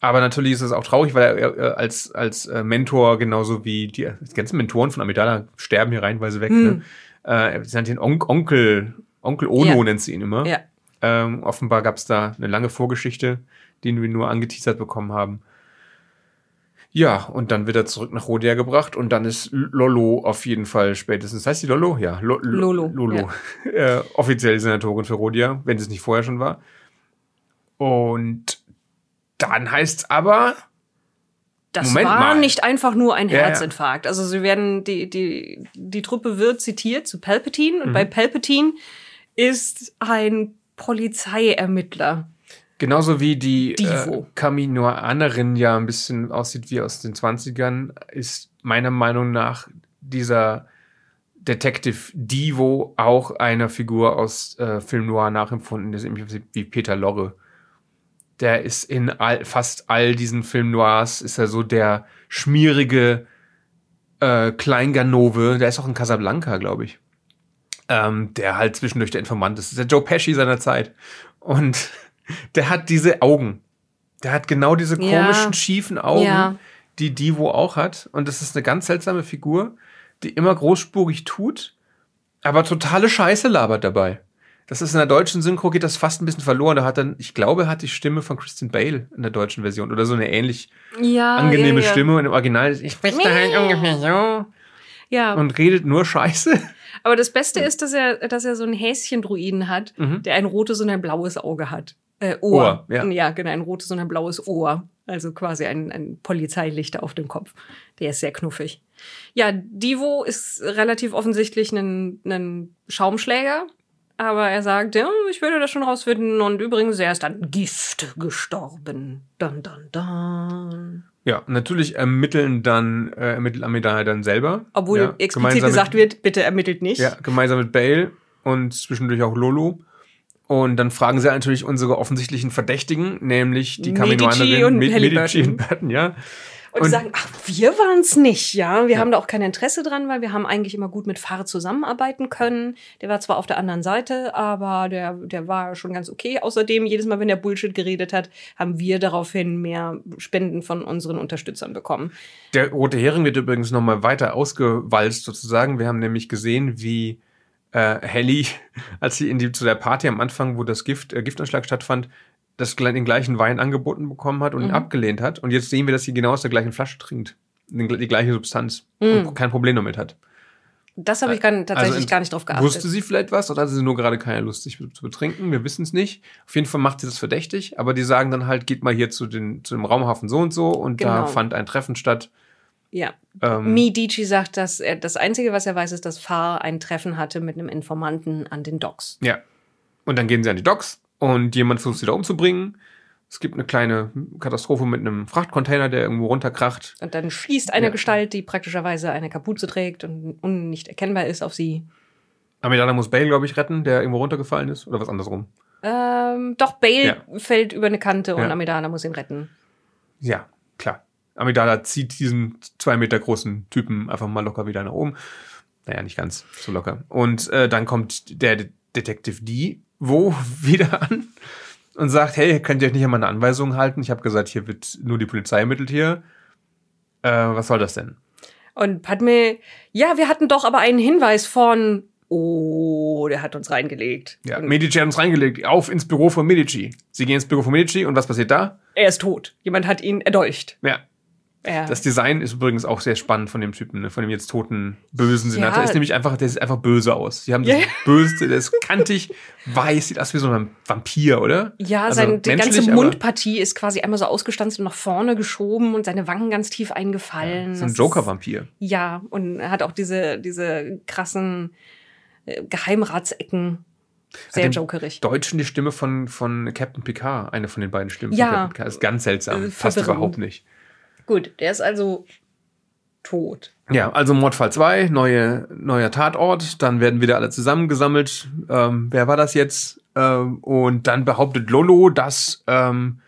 Aber natürlich ist es auch traurig, weil er als, als äh, Mentor genauso wie die, die ganzen Mentoren von Amidala sterben hier reihenweise weg. Ne? Äh, sie nennt ihn On Onkel, Onkel Ono Ja. nennt sie ihn immer. Ja. Ähm, offenbar gab es da eine lange Vorgeschichte, die wir nur angeteasert bekommen haben. Ja, und dann wird er zurück nach Rodia gebracht und dann ist Lolo auf jeden Fall spätestens. Heißt die Lolo? Ja, Lo Lo Lolo, Lolo. Äh, offiziell Senatorin für Rodia, wenn es nicht vorher schon war. Und dann heißt aber, Das Moment war mal. nicht einfach nur ein Ja, ja. Herzinfarkt. Also sie werden, die, die, die Truppe wird zitiert zu Palpatine Mhm. und bei Palpatine ist ein Polizeiermittler. Genauso wie die äh, Divo. Kaminoanerin ja ein bisschen aussieht wie aus den 20ern, ist meiner Meinung nach dieser Detective Divo auch einer Figur aus äh, Film Noir nachempfunden, das ist im Prinzip wie Peter Lorre. Der ist in all, fast all diesen Film Noirs, ist er so der schmierige äh, Kleinganove, der ist auch in Casablanca, glaube ich. Ähm, der halt zwischendurch der Informant ist. Das ist der Joe Pesci seiner Zeit. Und der hat diese Augen. Der hat genau diese Ja. komischen, schiefen Augen, Ja. die Divo auch hat. Und das ist eine ganz seltsame Figur, die immer großspurig tut, aber totale Scheiße labert dabei. Das ist in der deutschen Synchro geht das fast ein bisschen verloren. Da hat dann, ich glaube, er hat die Stimme von Christian Bale in der deutschen Version oder so eine ähnlich Ja, angenehme ja, ja. Stimme. Und im Original ist, ich spreche da halt ungefähr so Ja, und redet nur Scheiße. aber das Beste ist, dass er, dass er so einen Häschendruiden hat, Mhm. der ein rotes und ein blaues Auge hat. Äh, Ohr. Ohr, ja. genau, ein rotes und ein blaues Ohr. Also quasi ein, ein Polizeilichter auf dem Kopf. Der ist sehr knuffig. Ja, Divo ist relativ offensichtlich ein, ein Schaumschläger. Aber er sagt, ja, ich würde das schon rausfinden. Und übrigens, er ist an Gift gestorben. Dun, dun, dun. Ja, natürlich ermitteln dann, äh, ermittelt Amidala dann selber. Obwohl ja, explizit gesagt mit, wird, bitte ermittelt nicht. Ja, gemeinsam mit Bale und zwischendurch auch Lolo. Und dann fragen sie natürlich unsere offensichtlichen Verdächtigen, nämlich die Kaminoanerin und Med-. Medici und Burton, ja. Und, die Und- sagen, ach, wir waren es nicht, ja. Wir Ja. haben da auch kein Interesse dran, weil wir haben eigentlich immer gut mit Fahrer zusammenarbeiten können. Der war zwar auf der anderen Seite, aber der, der war schon ganz okay. Außerdem, jedes Mal, wenn der Bullshit geredet hat, haben wir daraufhin mehr Spenden von unseren Unterstützern bekommen. Der rote Hering wird übrigens nochmal weiter ausgewalzt sozusagen. Wir haben nämlich gesehen, wie äh, Helly, als sie in die, zu der Party am Anfang, wo das Gift, äh, Giftanschlag stattfand, das, den gleichen Wein angeboten bekommen hat und ihn Mhm. abgelehnt hat. Und jetzt sehen wir, dass sie genau aus der gleichen Flasche trinkt. Die gleiche Substanz. Mhm. Und kein Problem damit hat. Das habe ich gar, tatsächlich Also, gar nicht drauf geachtet. Wusste sie vielleicht was oder hatte sie nur gerade keine Lust, sich zu betrinken? Wir wissen es nicht. Auf jeden Fall macht sie das verdächtig, aber die sagen dann halt, geht mal hier zu, den, zu dem Raumhafen so und so und da Genau. fand ein Treffen statt. Ja. Ähm, Medici sagt, dass er, das Einzige, was er weiß, ist, dass Fahr ein Treffen hatte mit einem Informanten an den Docks. Ja. Und dann gehen sie an die Docks und jemand versucht sie da umzubringen. Es gibt eine kleine Katastrophe mit einem Frachtcontainer, der irgendwo runterkracht. Und dann schießt eine Ja. Gestalt, die praktischerweise eine Kapuze trägt und un nicht erkennbar ist, auf sie. Amidala muss Bale, glaube ich, retten, der irgendwo runtergefallen ist. Oder was andersrum. Ähm, doch, Bale Ja. fällt über eine Kante und Ja. Amidala muss ihn retten. Ja, klar. Amidala zieht diesen zwei Meter großen Typen einfach mal locker wieder nach oben. Naja, nicht ganz so locker. Und äh, dann kommt der De Detective D, wo wieder an und sagt, hey, könnt ihr euch nicht an meine Anweisungen halten? Ich habe gesagt, hier wird nur die Polizei ermittelt hier. Äh, was soll das denn? Und Padme, ja, wir hatten doch aber einen Hinweis von, oh, der hat uns reingelegt. Ja, Und Medici hat uns reingelegt, auf ins Büro von Medici. Sie gehen ins Büro von Medici und was passiert da? er ist tot. Jemand hat ihn erdolcht. Ja, Ja. das Design ist übrigens auch sehr spannend von dem Typen, ne? von dem jetzt toten bösen Senator. Ja. ist nämlich einfach, der sieht einfach böse aus. Sie haben Ja, das ja. Böse, der ist kantig, weiß, sieht aus wie so ein Vampir, oder? ja, Also sein, die ganze Mundpartie ist quasi einmal so ausgestanzt und nach vorne geschoben und seine Wangen ganz tief eingefallen. So ein Das Joker-Vampir. Ja, und er hat auch diese, diese krassen äh, Geheimratsecken. Sehr den jokerig. Deutschen die Stimme von, von Captain Picard, eine von den beiden Stimmen Ja. von Captain Picard. ist ganz seltsam. Äh, Passt verwirrend. überhaupt nicht. Gut, der ist also tot. Ja, also Mordfall 2, neue, neuer Tatort, dann werden wieder alle zusammengesammelt. Ähm, wer war das jetzt? Ähm, und dann behauptet Lolo, dass ähm,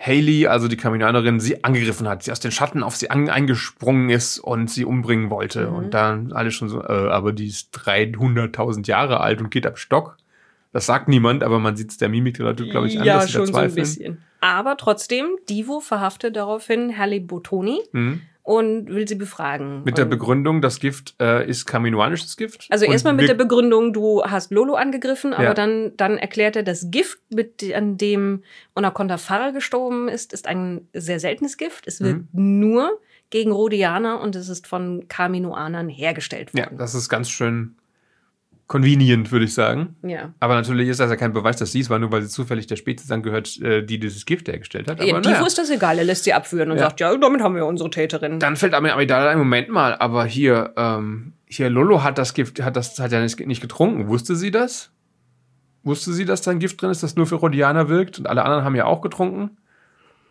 Haley, also die Kaminanerin, sie angegriffen hat, sie aus den Schatten auf sie eingesprungen ist und sie umbringen wollte. Mhm. Und dann alle schon so, äh, aber die ist 300.000 Jahre alt und geht ab Stock. Das sagt niemand, aber man sieht es der Mimik der Leute, glaube ich, an, ja, dass sie da schon so ein zweifeln. bisschen. Aber trotzdem, Divo verhaftet daraufhin Halle Botoni Mhm. und will sie befragen. Mit der Begründung, das Gift äh, ist kaminoanisches Gift. Also erstmal mit der Begründung, du hast Lolo angegriffen, aber Ja. dann, dann erklärt er, das Gift, mit, an dem Onaconda Farah gestorben ist, ist ein sehr seltenes Gift. Es wird Mhm. nur gegen Rhodianer und es ist von Kaminoanern hergestellt Ja, worden. das ist ganz schön convenient, würde ich sagen. Ja. Aber natürlich ist das ja kein Beweis, dass sie es war, nur weil sie zufällig der Spezies angehört, äh, die dieses Gift hergestellt hat. Aber ja, naja. ist das egal, er lässt sie abführen und Ja. sagt, ja, damit haben wir unsere Täterin. Dann fällt aber Amidala ein Moment mal, aber hier, ähm, hier Lolo hat das Gift, hat das hat ja nicht, nicht getrunken. Wusste sie das? Wusste sie, dass da ein Gift drin ist, das nur für Rhodianer wirkt? Und alle anderen haben ja auch getrunken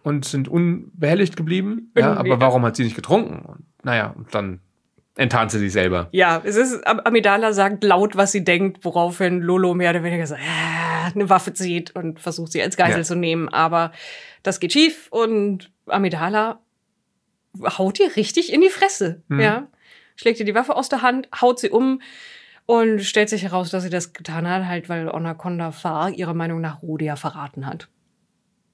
und sind unbehelligt geblieben. Ja, aber warum hat sie nicht getrunken? Und, naja, und dann enttarnt sie sich selber. Ja, es ist, Am- Amidala sagt laut, was sie denkt, woraufhin Lolo mehr oder weniger so, äh, eine Waffe zieht und versucht sie als Geisel Ja. zu nehmen. Aber das geht schief und Amidala haut ihr richtig in die Fresse. Mhm. Ja. Schlägt ihr die Waffe aus der Hand, haut sie um und stellt sich heraus, dass sie das getan hat, halt, weil Onaconda Far ihrer Meinung nach Rodia verraten hat.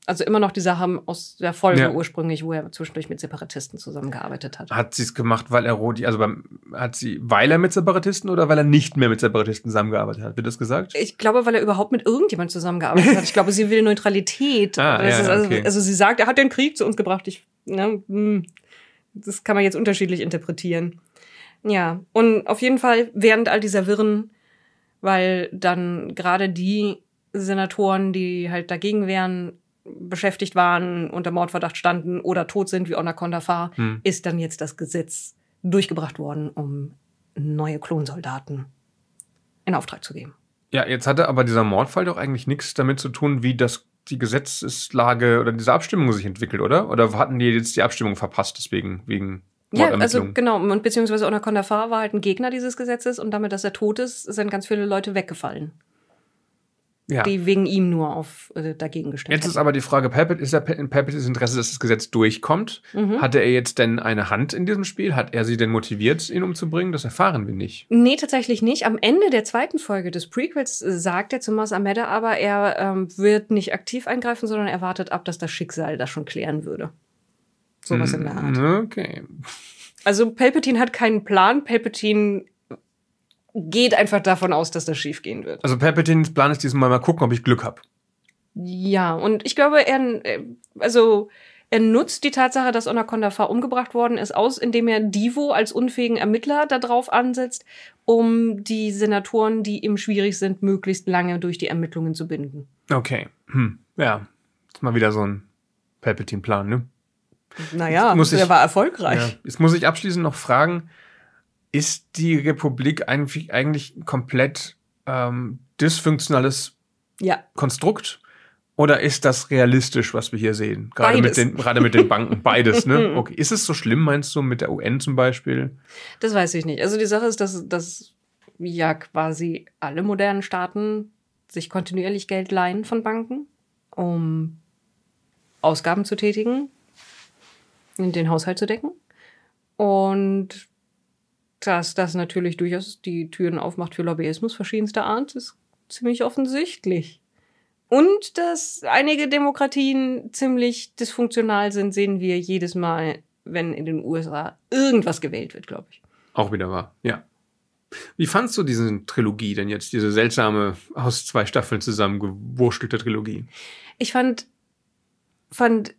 Also immer noch die Sache aus der Folge Ja. ursprünglich, wo er zwischendurch mit Separatisten zusammengearbeitet hat. Hat sie es gemacht, weil er Rodi, also beim, hat sie, weil er mit Separatisten oder weil er nicht mehr mit Separatisten zusammengearbeitet hat? Wird das gesagt? Ich glaube, weil er überhaupt mit irgendjemand zusammengearbeitet hat. Ich glaube, sie will Neutralität. Ah, ja, also, okay. also sie sagt, er hat den Krieg zu uns gebracht. Ich, ne, hm, das kann man jetzt unterschiedlich interpretieren. Ja, und auf jeden Fall während all dieser Wirren, weil dann gerade die Senatoren, die halt dagegen wären, beschäftigt waren, unter Mordverdacht standen oder tot sind wie Onaconda Far, Hm. ist dann jetzt das Gesetz durchgebracht worden, um neue Klonsoldaten in Auftrag zu geben. Ja, jetzt hatte aber dieser Mordfall doch eigentlich nichts damit zu tun, wie das die Gesetzeslage oder diese Abstimmung sich entwickelt, oder? Oder hatten die jetzt die Abstimmung verpasst, deswegen wegen Ja, also genau, und beziehungsweise Onaconda Far war halt ein Gegner dieses Gesetzes und damit, dass er tot ist, sind ganz viele Leute weggefallen, ja. die wegen ihm nur auf äh, dagegen gestimmt Jetzt ist aber die Frage, Palpatine, ist ja in Palpatines Interesse, dass das Gesetz durchkommt? Mhm. Hatte er jetzt denn eine Hand in diesem Spiel? Hat er sie denn motiviert, ihn umzubringen? Das erfahren wir nicht. Nee, tatsächlich nicht. Am Ende der zweiten Folge des Prequels äh, sagt er zu Mos Ameda aber, er ähm, wird nicht aktiv eingreifen, sondern er wartet ab, dass das Schicksal das schon klären würde. Sowas in der Art. Art. Okay. Also Palpatine hat keinen Plan. Palpatine geht einfach davon aus, dass das schief gehen wird. Also Palpatines Plan ist diesmal mal gucken, ob ich Glück habe. Ja, und ich glaube, er, äh, also, er nutzt die Tatsache, dass Onaconda Far umgebracht worden ist, aus, indem er Divo als unfähigen Ermittler darauf ansetzt, um die Senatoren, die ihm schwierig sind, möglichst lange durch die Ermittlungen zu binden. Okay. Hm. Ja. Ist mal wieder so ein Palpatine-Plan, ne? Naja, Muss ich- er war erfolgreich. Ja. Jetzt muss ich abschließend noch fragen, ist die Republik eigentlich, eigentlich komplett ähm, dysfunktionales Ja. Konstrukt? Oder ist das realistisch, was wir hier sehen? Gerade mit den, gerade mit den Banken. Beides, ne? Okay. Ist es so schlimm, meinst du, mit der UN zum Beispiel? Das weiß ich nicht. Also die Sache ist, dass, dass ja quasi alle modernen Staaten sich kontinuierlich Geld leihen von Banken, um Ausgaben zu tätigen, den Haushalt zu decken. Und dass das natürlich durchaus die Türen aufmacht für Lobbyismus verschiedenster Art, ist ziemlich offensichtlich. Und dass einige Demokratien ziemlich dysfunktional sind, sehen wir jedes Mal, wenn in den USA irgendwas gewählt wird, glaube ich. Auch wieder wahr, ja. Wie fandst du diese Trilogie denn jetzt, diese seltsame, aus zwei Staffeln zusammengewurstelte Trilogie? Ich fand, fand,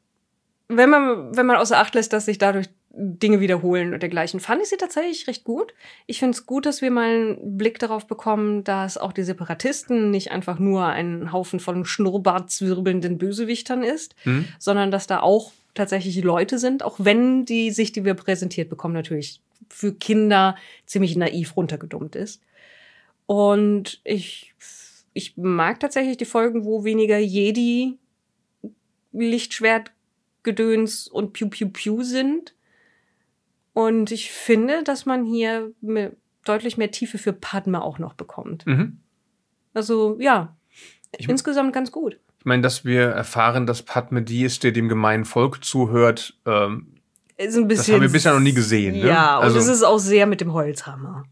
wenn man, wenn man außer Acht lässt, dass sich dadurch Dinge wiederholen und dergleichen, fand ich sie tatsächlich recht gut. Ich finde es gut, dass wir mal einen Blick darauf bekommen, dass auch die Separatisten nicht einfach nur ein Haufen von schnurrbartzwirbelnden Bösewichtern ist, Hm? sondern dass da auch tatsächlich Leute sind, auch wenn die Sicht, die wir präsentiert bekommen, natürlich für Kinder ziemlich naiv runtergedummt ist. Und ich, ich mag tatsächlich die Folgen, wo weniger Jedi, Lichtschwert, Gedöns und Piu Piu Piu sind. Und ich finde, dass man hier me- deutlich mehr Tiefe für Padme auch noch bekommt. Mhm. Also ja, Ich- insgesamt ganz gut. Ich meine, dass wir erfahren, dass Padme die ist, der dem gemeinen Volk zuhört, ähm, Ist ein bisschen, haben wir bisher noch nie gesehen, ne? Ja, und Also- es ist auch sehr mit dem Holzhammer.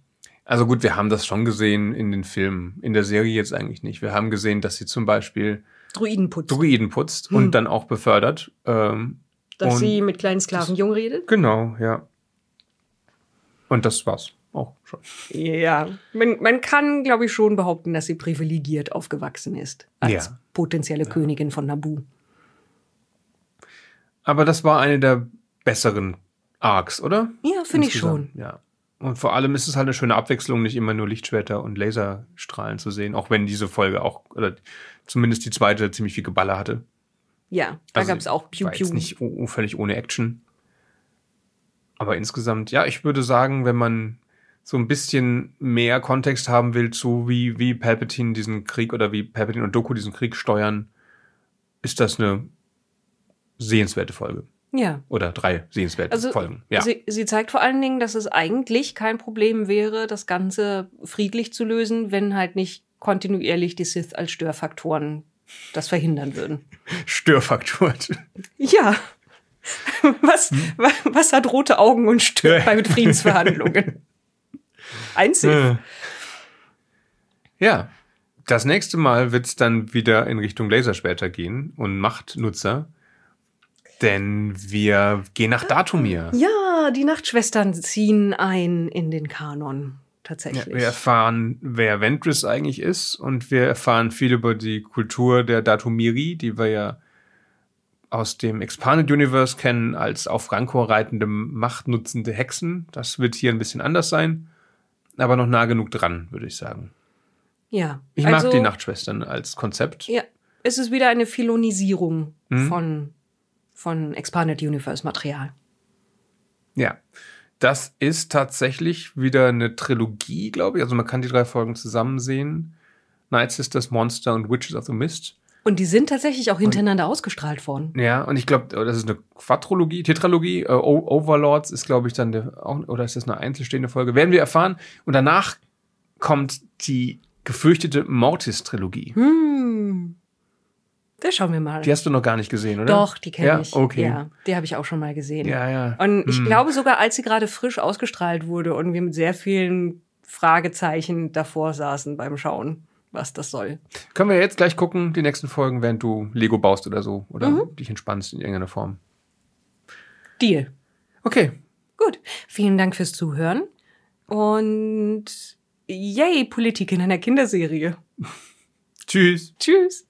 Also gut, wir haben das schon gesehen in den Filmen, in der Serie jetzt eigentlich nicht. Wir haben gesehen, dass sie zum Beispiel Druidenputz. Druiden putzt Hm. und dann auch befördert. Ähm, dass sie mit kleinen Sklaven jung redet. genau, ja. Und das war's auch schon. Ja, man, man kann, glaube ich, schon behaupten, dass sie privilegiert aufgewachsen ist. Als Ja. potenzielle Königin von Nabu. Aber das war eine der besseren Arcs, oder? Ja, finde ich schon. Ja. Und vor allem ist es halt eine schöne Abwechslung, nicht immer nur Lichtschwerter und Laserstrahlen zu sehen, auch wenn diese Folge auch, oder zumindest die zweite, ziemlich viel Geballer hatte. Ja, da Also, gab es auch Piu. jetzt nicht völlig ohne Action. Aber insgesamt, ja, ich würde sagen, wenn man so ein bisschen mehr Kontext haben will zu, wie, wie Palpatine diesen Krieg oder wie Palpatine und Doku diesen Krieg steuern, ist das eine sehenswerte Folge. Ja. Oder drei sehenswerte Also Folgen. Ja. sie, sie zeigt vor allen Dingen, dass es eigentlich kein Problem wäre, das Ganze friedlich zu lösen, wenn halt nicht kontinuierlich die Sith als Störfaktoren das verhindern würden. Störfaktor. Ja. Was, Hm? wa- was hat rote Augen und stört bei Friedensverhandlungen? Ein Sith. Äh. Ja. Das nächste Mal wird es dann wieder in Richtung Laserschwerter gehen und Machtnutzer. Denn wir gehen nach Datumir. Ja, die Nachtschwestern ziehen ein in den Kanon. Ja, Tatsächlich. wir erfahren, wer Ventress eigentlich ist und wir erfahren viel über die Kultur der Datumiri, die wir ja aus dem Expanded Universe kennen als auf Rancor reitende, machtnutzende Hexen. Das wird hier ein bisschen anders sein, aber noch nah genug dran, würde ich sagen. ja. Ich also, mag die Nachtschwestern als Konzept. Ja, es ist wieder eine Filonisierung Mhm. von, von Expanded Universe Material. Ja. Das ist tatsächlich wieder eine Trilogie, glaube ich. Also man kann die drei Folgen zusammen sehen. Night Sisters, Monster und Witches of the Mist. Und die sind tatsächlich auch hintereinander ausgestrahlt worden. Ja, und ich glaube, das ist eine Quadrologie, Tetralogie. Äh, Overlords ist, glaube ich, dann der, auch, oder ist das eine einzelstehende Folge? Werden wir erfahren. Und danach kommt die gefürchtete Mortis-Trilogie. Hm. Da schauen wir mal. Die hast du noch gar nicht gesehen, oder? Doch, die kenne Ja, ich. okay. Ja, die habe ich auch schon mal gesehen. Ja, ja. Und ich Hm. glaube sogar, als sie gerade frisch ausgestrahlt wurde und wir mit sehr vielen Fragezeichen davor saßen beim Schauen, was das soll. Können wir jetzt gleich gucken, die nächsten Folgen, während du Lego baust oder so. Oder Mhm. dich entspannst in irgendeiner Form. Deal. Okay. Gut. Vielen Dank fürs Zuhören. Und yay, Politik in einer Kinderserie. Tschüss. Tschüss.